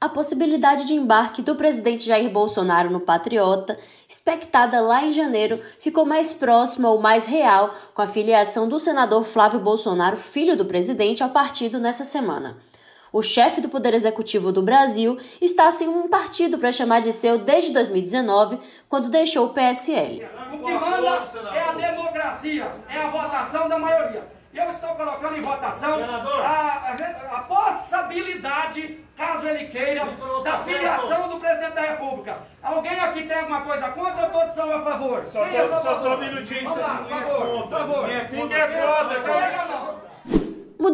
A possibilidade de embarque do presidente Jair Bolsonaro no Patriota, expectada lá em janeiro, ficou mais próxima ou mais real com a filiação do senador Flávio Bolsonaro, filho do presidente, ao partido nessa semana. O chefe do Poder Executivo do Brasil está sem um partido para chamar de seu desde 2019, quando deixou o PSL. O que manda é a democracia, é a votação da maioria. Eu estou colocando em votação a, a, a, possibilidade, caso ele queira, da filiação do presidente da República. Alguém aqui tem alguma coisa contra ou todos são a favor? Só, só, só, só um minutinho. Vamos lá, por favor, por favor. Ninguém é contra.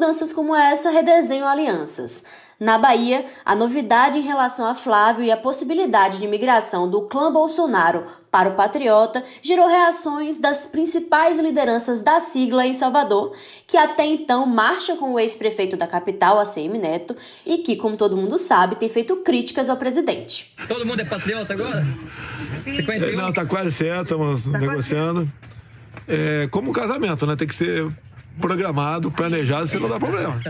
Mudanças como essa redesenham alianças. Na Bahia, a novidade em relação a Flávio e a possibilidade de migração do clã Bolsonaro para o Patriota gerou reações das principais lideranças da sigla em Salvador, que até então marcha com o ex-prefeito da capital, ACM Neto, e que, como todo mundo sabe, tem feito críticas ao presidente. Todo mundo é patriota agora? É, não, tá quase certo, estamos tá negociando. É, como um casamento, né? Tem que ser programado, planejado, senão não dá problema.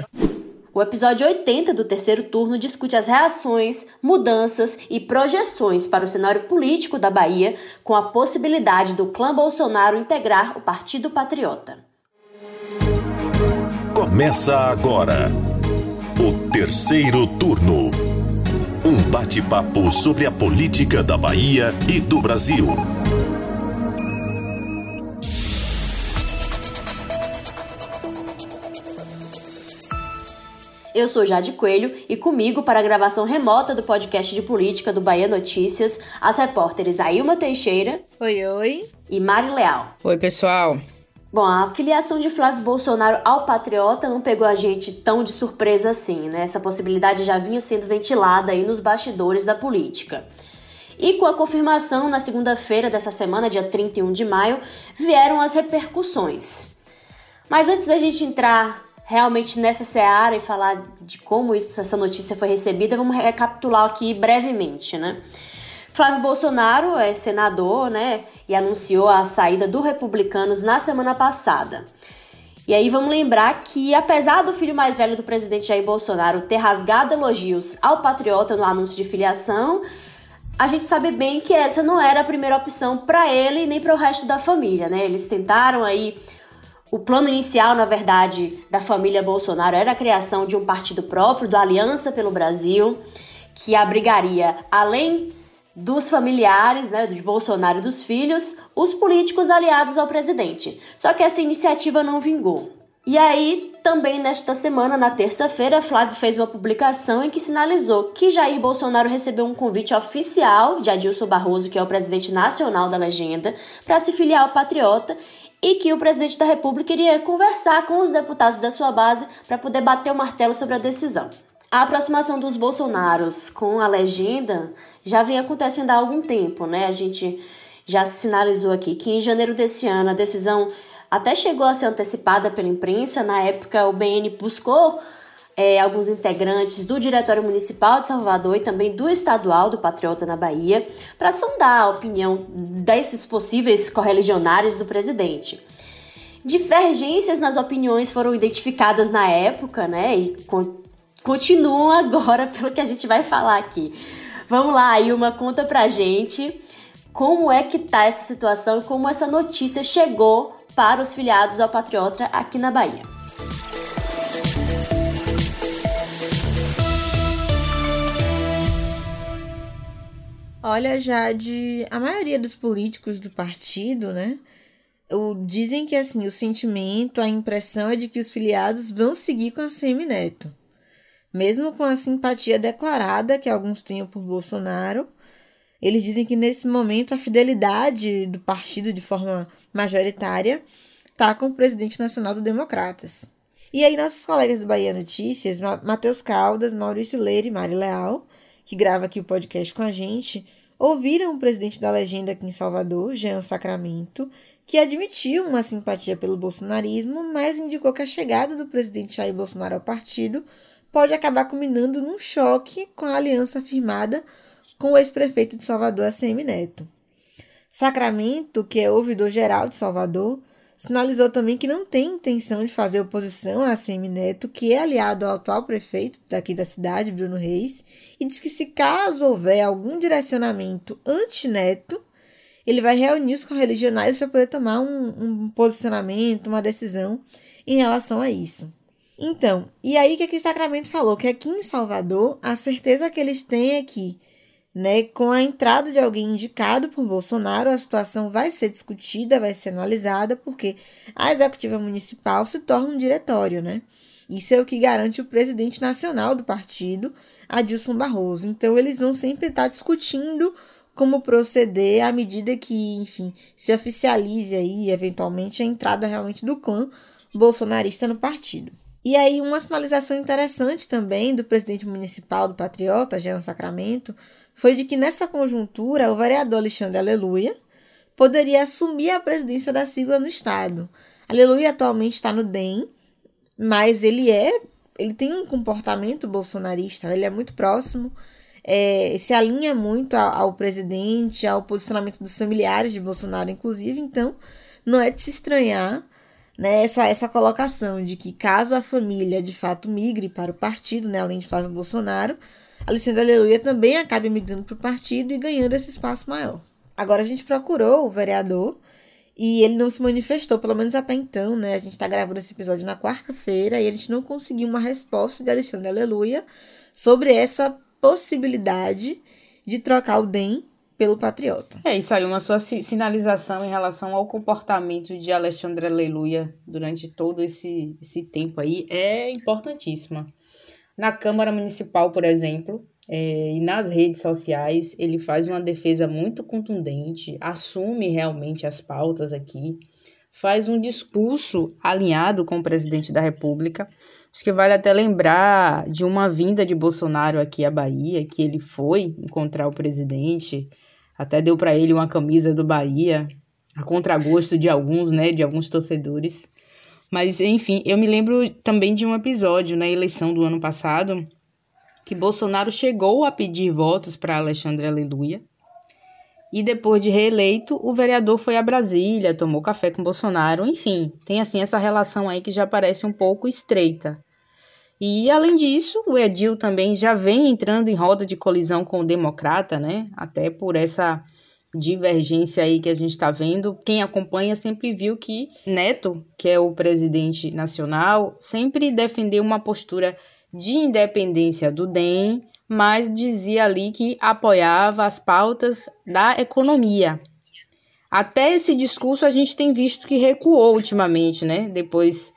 O episódio 80 do terceiro turno discute as reações, mudanças e projeções para o cenário político da Bahia, com a possibilidade do clã Bolsonaro integrar o Partido Patriota. Começa agora o terceiro turno. Um bate-papo sobre a política da Bahia e do Brasil. Eu sou Jade Coelho e comigo para a gravação remota do podcast de política do Bahia Notícias, as repórteres Ailma Teixeira. Oi, oi. E Mari Leal. Oi, pessoal. Bom, a filiação de Flávio Bolsonaro ao Patriota não pegou a gente tão de surpresa assim, né? Essa possibilidade já vinha sendo ventilada aí nos bastidores da política. E com a confirmação na segunda-feira dessa semana, dia 31 de maio, vieram as repercussões. Mas antes da gente entrar realmente nessa seara e falar de como isso, essa notícia foi recebida, vamos recapitular aqui brevemente, né? Flávio Bolsonaro é senador, né, e anunciou a saída do Republicanos na semana passada. E aí vamos lembrar que, apesar do filho mais velho do presidente Jair Bolsonaro ter rasgado elogios ao patriota no anúncio de filiação, a gente sabe bem que essa não era a primeira opção para ele nem para o resto da família, né? Eles tentaram aí o plano inicial, na verdade, da família Bolsonaro era a criação de um partido próprio, do Aliança pelo Brasil, que abrigaria, além dos familiares, né, de Bolsonaro e dos filhos, os políticos aliados ao presidente. Só que essa iniciativa não vingou. E aí, também nesta semana, na terça-feira, Flávio fez uma publicação em que sinalizou que Jair Bolsonaro recebeu um convite oficial de Adilson Barroso, que é o presidente nacional da legenda, para se filiar ao Patriota e que o presidente da República iria conversar com os deputados da sua base para poder bater o martelo sobre a decisão. A aproximação dos Bolsonaros com a legenda já vem acontecendo há algum tempo, né? A gente já sinalizou aqui que em janeiro desse ano a decisão até chegou a ser antecipada pela imprensa. Na época, o BN buscou é, alguns integrantes do Diretório Municipal de Salvador e também do Estadual do Patriota na Bahia para sondar a opinião desses possíveis correligionários do presidente. Divergências nas opiniões foram identificadas na época, né? E con continuam agora pelo que a gente vai falar aqui. Vamos lá, Ilma, conta pra gente como é que tá essa situação e como essa notícia chegou para os filiados ao Patriota aqui na Bahia. Olha, já de a maioria dos políticos do partido, né? Dizem que assim, o sentimento, a impressão é de que os filiados vão seguir com a Semineto. Mesmo com a simpatia declarada que alguns tenham por Bolsonaro, eles dizem que nesse momento a fidelidade do partido de forma majoritária está com o presidente nacional do Democratas. E aí, nossos colegas do Bahia Notícias, Matheus Caldas, Maurício Leire e Mari Leal, que grava aqui o podcast com a gente, ouviram o presidente da legenda aqui em Salvador, Jean Sacramento, que admitiu uma simpatia pelo bolsonarismo, mas indicou que a chegada do presidente Jair Bolsonaro ao partido pode acabar culminando num choque com a aliança firmada com o ex-prefeito de Salvador, ACM Neto. Sacramento, que é ouvidor geral de Salvador, sinalizou também que não tem intenção de fazer oposição a ACM Neto, que é aliado ao atual prefeito daqui da cidade, Bruno Reis, e diz que se caso houver algum direcionamento anti-Neto, ele vai reunir os correligionários para poder tomar um, um, posicionamento, uma decisão em relação a isso. Então, e aí que, que o Sacramento falou? Que aqui em Salvador, a certeza que eles têm é que né? Com a entrada de alguém indicado por Bolsonaro, a situação vai ser discutida, vai ser analisada, porque a executiva municipal se torna um diretório, né? Isso é o que garante o presidente nacional do partido, Adilson Barroso. Então, eles vão sempre estar discutindo como proceder à medida que, enfim, se oficialize aí, eventualmente, a entrada realmente do clã bolsonarista no partido. E aí, uma sinalização interessante também do presidente municipal do Patriota, Jean Sacramento, foi de que nessa conjuntura o vereador Alexandre Aleluia poderia assumir a presidência da sigla no estado. Aleluia atualmente está no DEM, mas ele é, ele tem um comportamento bolsonarista, ele é muito próximo, é, se alinha muito ao, ao presidente, ao posicionamento dos familiares de Bolsonaro, inclusive, então não é de se estranhar né, essa, essa colocação de que caso a família de fato migre para o partido, né, além de Flávio Bolsonaro, Alexandre Aleluia também acaba migrando para o partido e ganhando esse espaço maior. Agora a gente procurou o vereador e ele não se manifestou, pelo menos até então, né? A gente está gravando esse episódio na quarta-feira e a gente não conseguiu uma resposta de Alexandre Aleluia sobre essa possibilidade de trocar o DEM pelo Patriota. É isso aí, uma sua sinalização em relação ao comportamento de Alexandre Aleluia durante todo esse, esse tempo aí é importantíssima. Na Câmara Municipal, por exemplo, é, e nas redes sociais, ele faz uma defesa muito contundente, assume realmente as pautas aqui, faz um discurso alinhado com o presidente da República. Acho que vale até lembrar de uma vinda de Bolsonaro aqui à Bahia, que ele foi encontrar o presidente, até deu para ele uma camisa do Bahia, a contragosto de alguns, né, de alguns torcedores. Mas, enfim, eu me lembro também de um episódio na eleição do ano passado que Bolsonaro chegou a pedir votos para Alexandre Aleluia. E depois de reeleito, o vereador foi a Brasília, tomou café com Bolsonaro, enfim, tem assim essa relação aí que já parece um pouco estreita. E além disso, o Edil também já vem entrando em roda de colisão com o democrata, né? Até por essa divergência aí que a gente está vendo, quem acompanha sempre viu que Neto, que é o presidente nacional, sempre defendeu uma postura de independência do DEM, mas dizia ali que apoiava as pautas da economia. Até esse discurso a gente tem visto que recuou ultimamente, né? Depois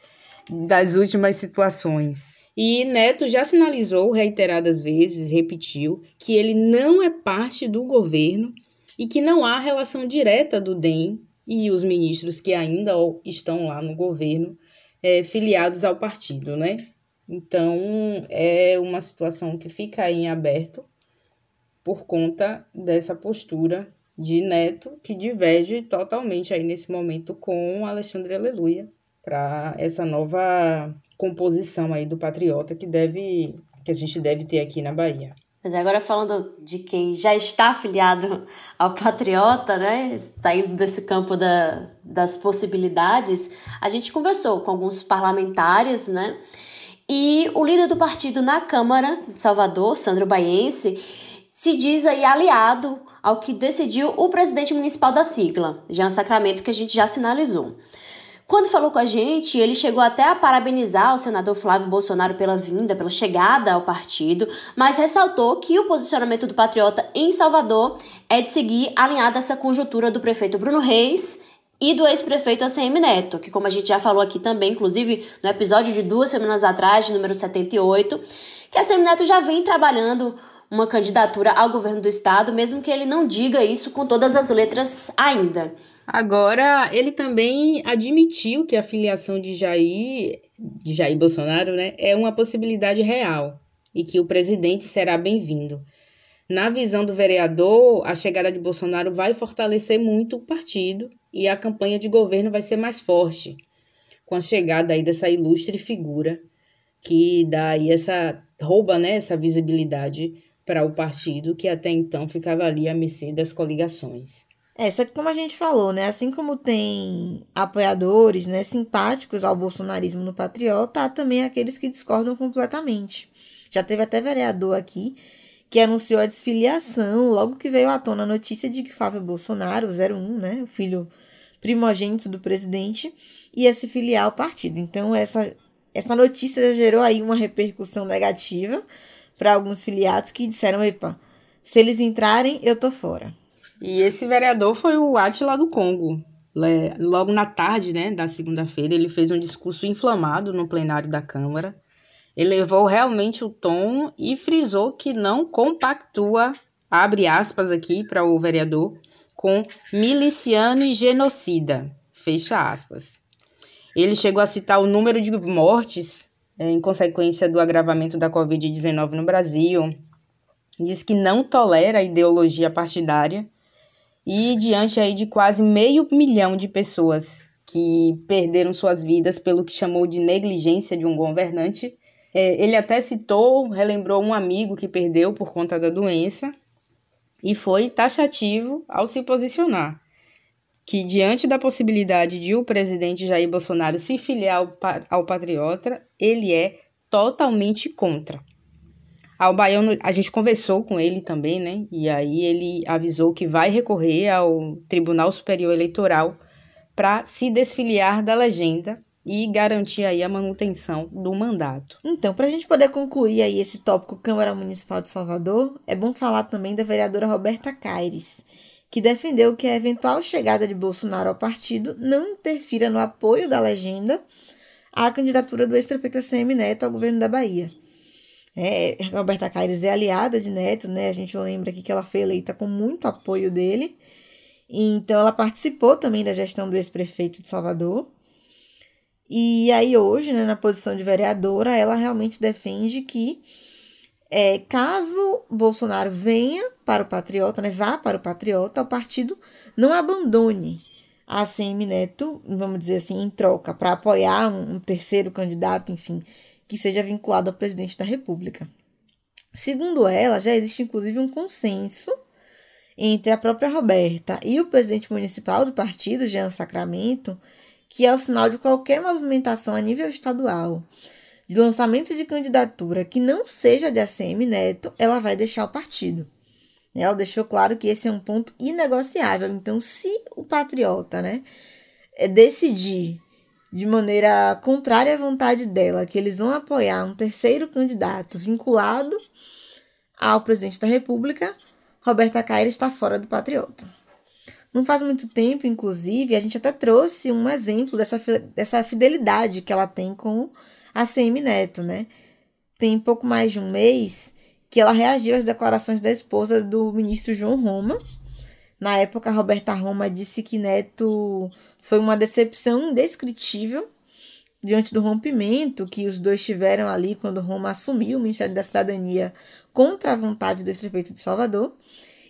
das últimas situações. E Neto já sinalizou reiteradas vezes, repetiu, que ele não é parte do governo e que não há relação direta do DEM e os ministros que ainda estão lá no governo é, filiados ao partido, né? Então, é uma situação que fica aí em aberto por conta dessa postura de Neto, que diverge totalmente aí nesse momento com Alexandre Aleluia, para essa nova composição aí do patriota que deve que a gente deve ter aqui na Bahia. Mas agora falando de quem já está afiliado ao Patriota, né? Saindo desse campo da, das possibilidades, a gente conversou com alguns parlamentares, né? E o líder do partido na Câmara de Salvador, Sandro Baiense, se diz aí aliado ao que decidiu o presidente municipal da sigla, Jean Sacramento, que a gente já sinalizou. Quando falou com a gente, ele chegou até a parabenizar o senador Flávio Bolsonaro pela vinda, pela chegada ao partido, mas ressaltou que o posicionamento do patriota em Salvador é de seguir alinhado a essa conjuntura do prefeito Bruno Reis e do ex-prefeito ACM Neto, que como a gente já falou aqui também, inclusive no episódio de duas semanas atrás, de número 78, que a ACM Neto já vem trabalhando uma candidatura ao governo do estado, mesmo que ele não diga isso com todas as letras ainda. Agora, ele também admitiu que a filiação de Jair, de Jair Bolsonaro né, é uma possibilidade real e que o presidente será bem-vindo. Na visão do vereador, a chegada de Bolsonaro vai fortalecer muito o partido e a campanha de governo vai ser mais forte com a chegada aí dessa ilustre figura que dá aí essa rouba, né, essa visibilidade para o partido que até então ficava ali à mercê das coligações. É, só que como a gente falou, né? Assim como tem apoiadores, né, simpáticos ao bolsonarismo no Patriota, há também aqueles que discordam completamente. Já teve até vereador aqui que anunciou a desfiliação logo que veio à tona a notícia de que Flávio Bolsonaro, 01, né, o filho primogênito do presidente, ia se filiar ao partido. Então, essa, essa notícia já gerou aí uma repercussão negativa para alguns filiados que disseram: epa, se eles entrarem, eu tô fora. E esse vereador foi o Atila do Congo. Logo na tarde né, da segunda-feira, ele fez um discurso inflamado no plenário da Câmara. Elevou realmente o tom e frisou que não compactua, abre aspas aqui para o vereador, com miliciano e genocida, fecha aspas. Ele chegou a citar o número de mortes em consequência do agravamento da Covid-19 no Brasil, diz que não tolera a ideologia partidária e diante aí de quase meio milhão de pessoas que perderam suas vidas pelo que chamou de negligência de um governante. É, ele até citou, relembrou um amigo que perdeu por conta da doença e foi taxativo ao se posicionar que diante da possibilidade de o presidente Jair Bolsonaro se filiar ao, patriota, ele é totalmente contra. Ao Baiano, a gente conversou com ele também, né? E aí ele avisou que vai recorrer ao Tribunal Superior Eleitoral para se desfiliar da legenda e garantir aí a manutenção do mandato. Então, para a gente poder concluir aí esse tópico Câmara Municipal de Salvador, é bom falar também da vereadora Roberta Caires, que defendeu que a eventual chegada de Bolsonaro ao partido não interfira no apoio da legenda à candidatura do ex-prefeito ACM Neto ao governo da Bahia. É, Roberta Caires é aliada de Neto, né? A gente lembra aqui que ela foi eleita com muito apoio dele. Então, ela participou também da gestão do ex-prefeito de Salvador. E aí, hoje, né, na posição de vereadora, ela realmente defende que, é, caso Bolsonaro venha para o Patriota, né, vá para o Patriota, o partido não abandone a ACM Neto, vamos dizer assim, em troca, para apoiar um, um terceiro candidato, enfim, que seja vinculado ao presidente da República. Segundo ela, já existe inclusive um consenso entre a própria Roberta e o presidente municipal do partido, Jean Sacramento, que é o sinal de qualquer movimentação a nível estadual de lançamento de candidatura que não seja de ACM Neto, ela vai deixar o partido. Ela deixou claro que esse é um ponto inegociável. Então, se o patriota, né, decidir de maneira contrária à vontade dela, que eles vão apoiar um terceiro candidato vinculado ao presidente da República, Roberta Caire está fora do Patriota. Não faz muito tempo, inclusive, a gente até trouxe um exemplo dessa, dessa fidelidade que ela tem com a CM Neto, né? Tem pouco mais de um mês que ela reagiu às declarações da esposa do ministro João Roma, na época, Roberta Roma disse que Neto foi uma decepção indescritível diante do rompimento que os dois tiveram ali quando Roma assumiu o Ministério da Cidadania contra a vontade do ex-prefeito de Salvador.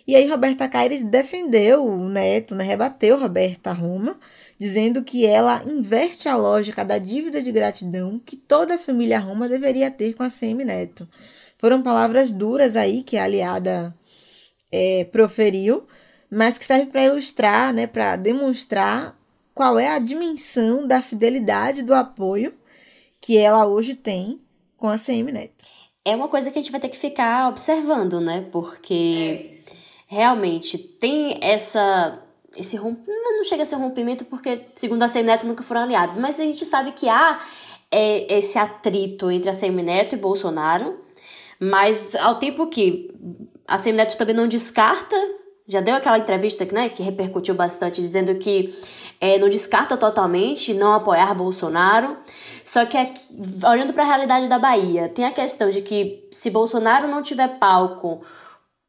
E aí Roberta Caires defendeu o Neto, né, rebateu Roberta Roma, dizendo que ela inverte a lógica da dívida de gratidão que toda a família Roma deveria ter com a CM Neto. Foram palavras duras aí que a aliada é, proferiu, mas que serve para ilustrar, né, para demonstrar qual é a dimensão da fidelidade do apoio que ela hoje tem com a CM Neto. É uma coisa que a gente vai ter que ficar observando, né? Porque é realmente tem essa esse rompimento, não chega a ser rompimento porque segundo a CM Neto nunca foram aliados, mas a gente sabe que há é, esse atrito entre a CM Neto e Bolsonaro, mas ao tempo que a CM Neto também não descarta já deu aquela entrevista né, que repercutiu bastante, dizendo que é, não descarta totalmente não apoiar Bolsonaro. Só que aqui, olhando para a realidade da Bahia, tem a questão de que se Bolsonaro não tiver palco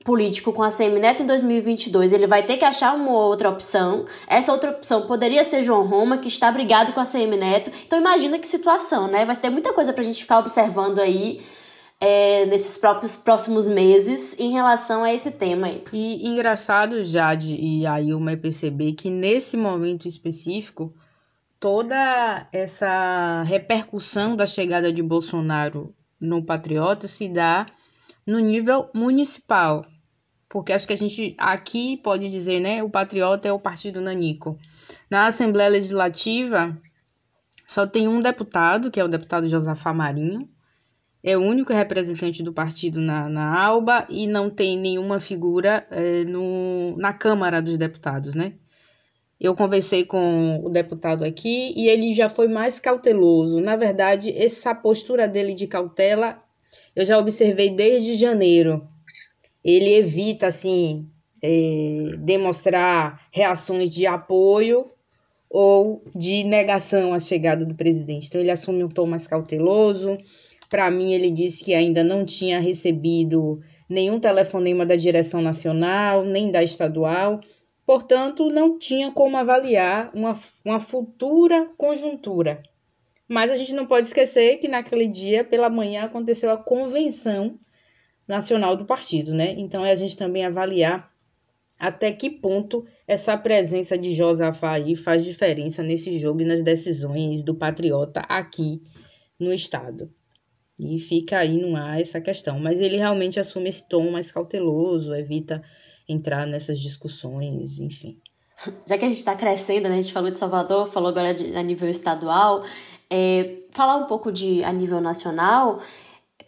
político com a CM Neto em 2022, ele vai ter que achar uma outra opção. Essa outra opção poderia ser João Roma, que está brigado com a CM Neto. Então imagina que situação, né? Vai ter muita coisa para a gente ficar observando aí é, nesses próprios próximos meses em relação a esse tema aí. E engraçado, Jade e a Ilma perceber que nesse momento específico, toda essa repercussão da chegada de Bolsonaro no Patriota se dá no nível municipal. porque acho que a gente aqui pode dizer, né, o Patriota é o partido nanico. Na Assembleia Legislativa, só tem um deputado, que é o deputado Josafá Marinho, é o único representante do partido na, na ALBA e não tem nenhuma figura é, no, na Câmara dos Deputados, né? Eu conversei com o deputado aqui e ele já foi mais cauteloso. Na verdade, essa postura dele de cautela eu já observei desde janeiro. Ele evita, assim, é, demonstrar reações de apoio ou de negação à chegada do presidente. Então, ele assume um tom mais cauteloso. Para mim, ele disse que ainda não tinha recebido nenhum telefonema da direção nacional, nem da estadual. Portanto, não tinha como avaliar uma, uma futura conjuntura. Mas a gente não pode esquecer que naquele dia, pela manhã, aconteceu a convenção nacional do partido, né? Então é a gente também avaliar até que ponto essa presença de Josafá aí faz diferença nesse jogo e nas decisões do patriota aqui no estado. E fica aí no ar essa questão. Mas ele realmente assume esse tom mais cauteloso, evita entrar nessas discussões, enfim. Já que a gente está crescendo, né? A gente falou de Salvador, falou agora de, a nível estadual, é, falar um pouco de a nível nacional,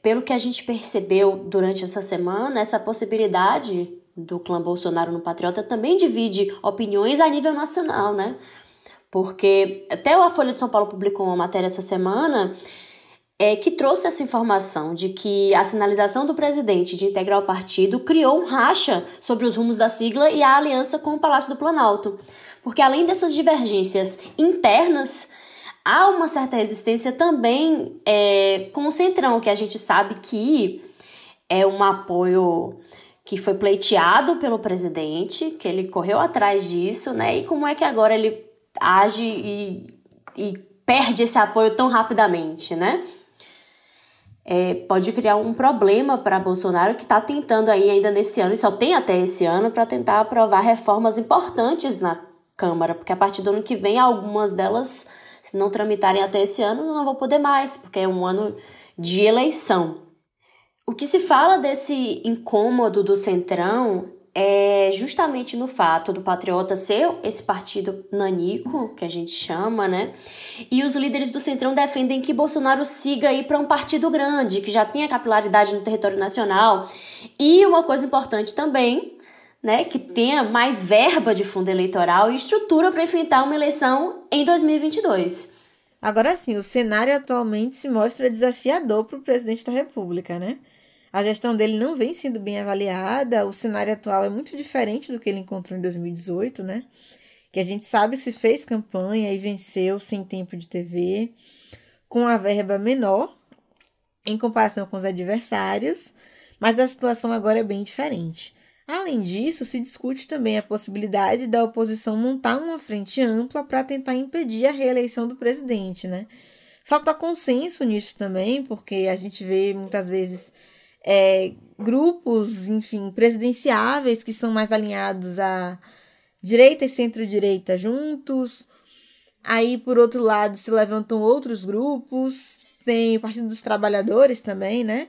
pelo que a gente percebeu durante essa semana, essa possibilidade do clã Bolsonaro no Patriota também divide opiniões a nível nacional, né? Porque até a Folha de São Paulo publicou uma matéria essa semana é, que trouxe essa informação de que a sinalização do presidente de integrar o partido criou um racha sobre os rumos da sigla e a aliança com o Palácio do Planalto. Porque além dessas divergências internas, há uma certa resistência também é, com o Centrão, que a gente sabe que é um apoio que foi pleiteado pelo presidente, que ele correu atrás disso, né? E como é que agora ele age e, e perde esse apoio tão rapidamente, né? É, pode criar um problema para Bolsonaro que está tentando aí ainda nesse ano, e só tem até esse ano, para tentar aprovar reformas importantes na Câmara, porque a partir do ano que vem algumas delas se não tramitarem até esse ano, não vou poder mais, porque é um ano de eleição. O que se fala desse incômodo do Centrão é justamente no fato do Patriota ser esse partido nanico, que a gente chama, né? E os líderes do Centrão defendem que Bolsonaro siga aí para um partido grande, que já tenha capilaridade no território nacional. E uma coisa importante também né, que tenha mais verba de fundo eleitoral e estrutura para enfrentar uma eleição em 2022. Agora sim, o cenário atualmente se mostra desafiador para o presidente da República, né? A gestão dele não vem sendo bem avaliada, o cenário atual é muito diferente do que ele encontrou em 2018, né? Que a gente sabe que se fez campanha e venceu sem tempo de TV, com a verba menor em comparação com os adversários, mas a situação agora é bem diferente. Além disso, se discute também a possibilidade da oposição montar uma frente ampla para tentar impedir a reeleição do presidente, né? Falta consenso nisso também, porque a gente vê muitas vezes é, grupos, enfim, presidenciáveis que são mais alinhados à direita e centro-direita juntos. Aí, por outro lado, se levantam outros grupos. Tem o Partido dos Trabalhadores também, né?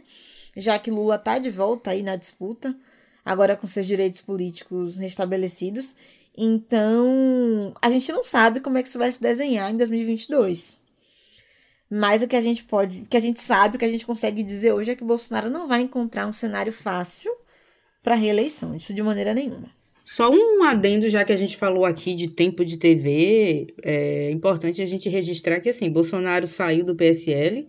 Já que Lula tá de volta aí na disputa agora com seus direitos políticos restabelecidos. Então, a gente não sabe como é que isso vai se desenhar em 2022. Mas o que a gente pode, o que a gente sabe, o que a gente consegue dizer hoje é que Bolsonaro não vai encontrar um cenário fácil para reeleição, isso de maneira nenhuma. Só um adendo, já que a gente falou aqui de tempo de TV, é importante a gente registrar que assim, Bolsonaro saiu do PSL,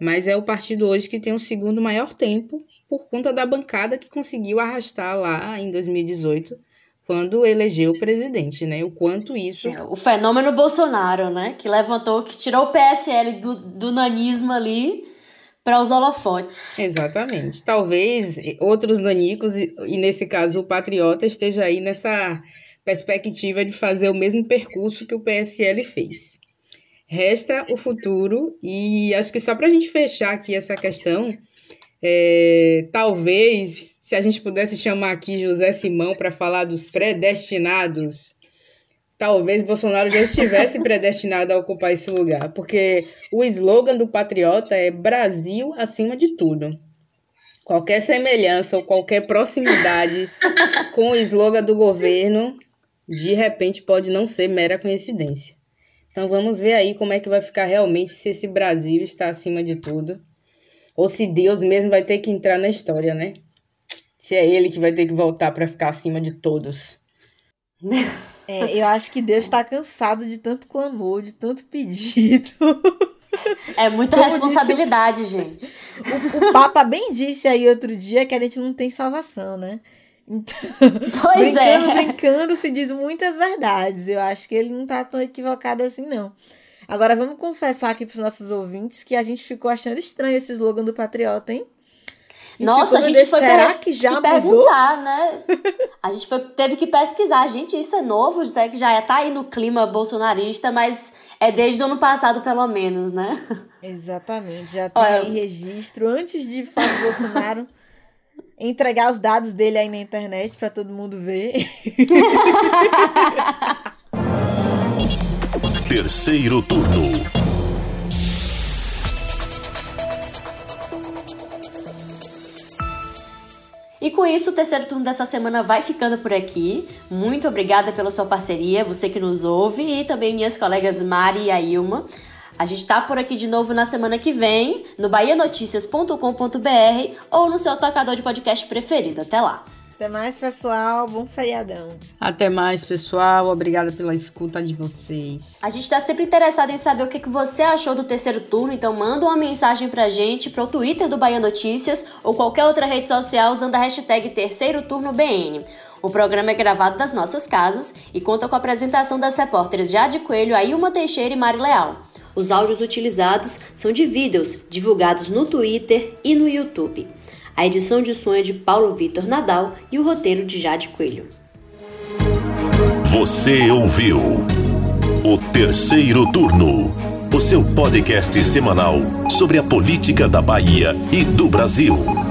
mas é o partido hoje que tem o segundo maior tempo por conta da bancada que conseguiu arrastar lá em 2018 quando elegeu o presidente, né? O quanto isso. É, o fenômeno Bolsonaro, né? Que levantou, que tirou o PSL do, do nanismo ali para os holofotes. Exatamente. Talvez outros nanicos, e, e nesse caso o Patriota, esteja aí nessa perspectiva de fazer o mesmo percurso que o PSL fez. Resta o futuro, e acho que só para a gente fechar aqui essa questão, é, talvez, se a gente pudesse chamar aqui José Simão para falar dos predestinados, talvez Bolsonaro já estivesse predestinado a ocupar esse lugar, porque o slogan do patriota é Brasil acima de tudo. Qualquer semelhança ou qualquer proximidade com o slogan do governo, de repente pode não ser mera coincidência. Então vamos ver aí como é que vai ficar realmente se esse Brasil está acima de tudo. Ou se Deus mesmo vai ter que entrar na história, né? Se é ele que vai ter que voltar para ficar acima de todos. É, eu acho que Deus está cansado de tanto clamor, de tanto pedido. É muita Como responsabilidade, disse, gente. O, o, Papa bem disse aí outro dia que a gente não tem salvação, né? Pois brincando, é. brincando, se diz muitas verdades. Eu acho que ele não tá tão equivocado assim, não. Agora, vamos confessar aqui para os nossos ouvintes que a gente ficou achando estranho esse slogan do Patriota, hein? Nossa, a gente foi será que já se mudou? perguntar, né? A gente foi, teve que pesquisar. Gente, isso é novo? Será que já tá aí no clima bolsonarista, mas é desde o ano passado, pelo menos, né? Exatamente. Já tem Olha, aí registro antes de Flávio Bolsonaro entregar os dados dele aí na internet para todo mundo ver. Terceiro turno. E com isso, o terceiro turno dessa semana vai ficando por aqui. Muito obrigada pela sua parceria, você que nos ouve, e também minhas colegas Mari e Ailma. A gente tá por aqui de novo na semana que vem, no bahianoticias.com.br ou no seu tocador de podcast preferido. Até lá! Até mais, pessoal. Bom feriadão. Até mais, pessoal. Obrigada pela escuta de vocês. A gente está sempre interessado em saber o que, que você achou do terceiro turno, então manda uma mensagem pra gente pro Twitter do Bahia Notícias ou qualquer outra rede social usando a hashtag Terceiro Turno BN. O programa é gravado das nossas casas e conta com a apresentação das repórteres Jade Coelho, Ailma Teixeira e Mari Leal. Os áudios utilizados são de vídeos divulgados no Twitter e no YouTube. A edição de som é de Paulo Vitor Nadal e o roteiro de Jade Coelho. Você ouviu o terceiro turno, o seu podcast semanal sobre a política da Bahia e do Brasil.